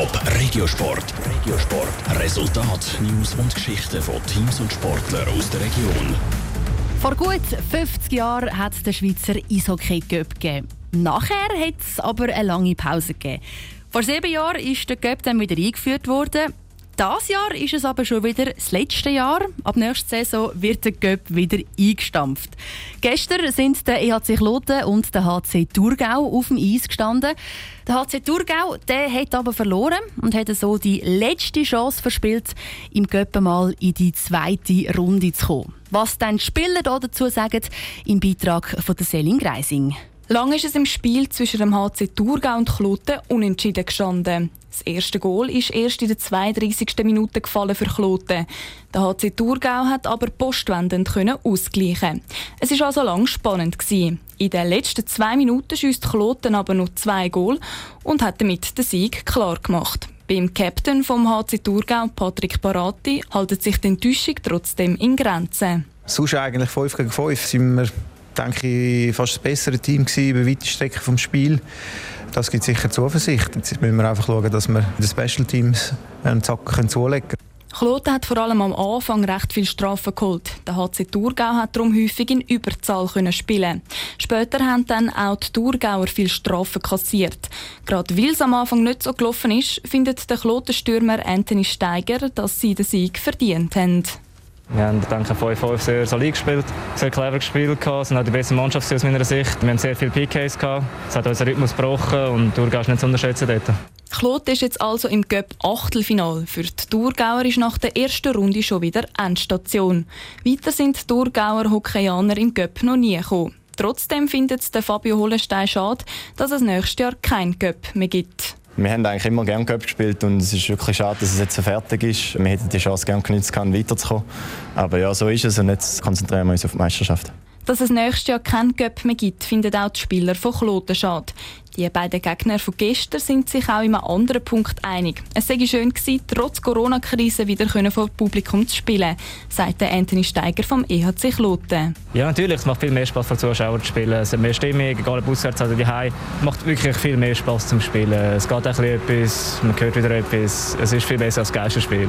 Top Regiosport. Regiosport. Resultat, News und Geschichten von Teams und Sportlern aus der Region. Vor gut 50 Jahren hat es den Schweizer Eishockey Cup gegeben. Nachher hat es aber eine lange Pause gegeben. Vor sieben Jahren ist der Cup dann wieder eingeführt worden. Das Jahr ist es aber schon wieder das letzte Jahr. Ab nächster Saison wird der Göpp wieder eingestampft. Gestern sind der EHC Kloten und der HC Thurgau auf dem Eis gestanden. Der HC Thurgau der hat aber verloren und hat so die letzte Chance verspielt, im Göpp mal in die zweite Runde zu kommen. Was dann die Spieler dazu sagen, im Beitrag von der Selin Greising. Lange ist es im Spiel zwischen dem HC Thurgau und Kloten unentschieden gestanden. Das erste Goal ist erst in der 32. Minute gefallen für Kloten. Der HC Thurgau hat aber postwendend ausgleichen. Es war also lang spannend gewesen. In den letzten zwei Minuten schießt Kloten aber noch zwei Goal und hat damit den Sieg klar gemacht. Beim Captain vom HC Thurgau, Patrick Parati, haltet sich die Enttäuschung trotzdem in Grenzen. Sonst eigentlich 5 gegen 5 sind wir denke ich, fast das bessere Team gewesen über weite Strecken vom Spiel. Das gibt sicher Zuversicht. Jetzt müssen wir einfach schauen, dass wir den Special Teams einen Zack zulegen können. Kloten hat vor allem am Anfang recht viel Strafen geholt. Der HC Thurgau hat darum häufig in Überzahl können spielen. Später haben dann auch die Thurgauer viel Strafen kassiert. Gerade weil es am Anfang nicht so gelaufen ist, findet der Klotenstürmer Anthony Steiger, dass sie den Sieg verdient haben. Wir haben, denke 5-5 sehr solid gespielt, sehr clever gespielt. Es sind auch die beste Mannschaft aus meiner Sicht. Wir haben sehr viele PKs gehabt. Es hat unseren Rhythmus gebrochen und Thurgau ist nicht zu unterschätzen dort. Kloten ist jetzt also im Göpp Achtelfinal. Für die Thurgauer ist nach der ersten Runde schon wieder Endstation. Weiter sind die Thurgauer Hockeyaner im Göpp noch nie gekommen. Trotzdem findet Fabio Hollenstein schade, dass es nächstes Jahr kein Göpp mehr gibt. Wir haben eigentlich immer gerne Cup gespielt und es ist wirklich schade, dass es jetzt so fertig ist. Wir hätten die Chance gerne genutzt, weiterzukommen. Aber ja, so ist es und jetzt konzentrieren wir uns auf die Meisterschaft. Dass es nächstes Jahr kein Cup mehr gibt, finden auch die Spieler von Kloten schade. Die beiden Gegner von gestern sind sich auch in einem anderen Punkt einig. Es sei schön gewesen, trotz Corona-Krise wieder vor Publikum zu spielen, sagt Anthony Steiger vom EHC Kloten. Ja, natürlich. Es macht viel mehr Spaß für Zuschauer zu spielen. Es hat mehr Stimmung, egal ob auswärts oder daheim. Es macht wirklich viel mehr Spaß zum Spielen. Es geht ein etwas, man hört wieder etwas. Es ist viel besser als Geisterspiel.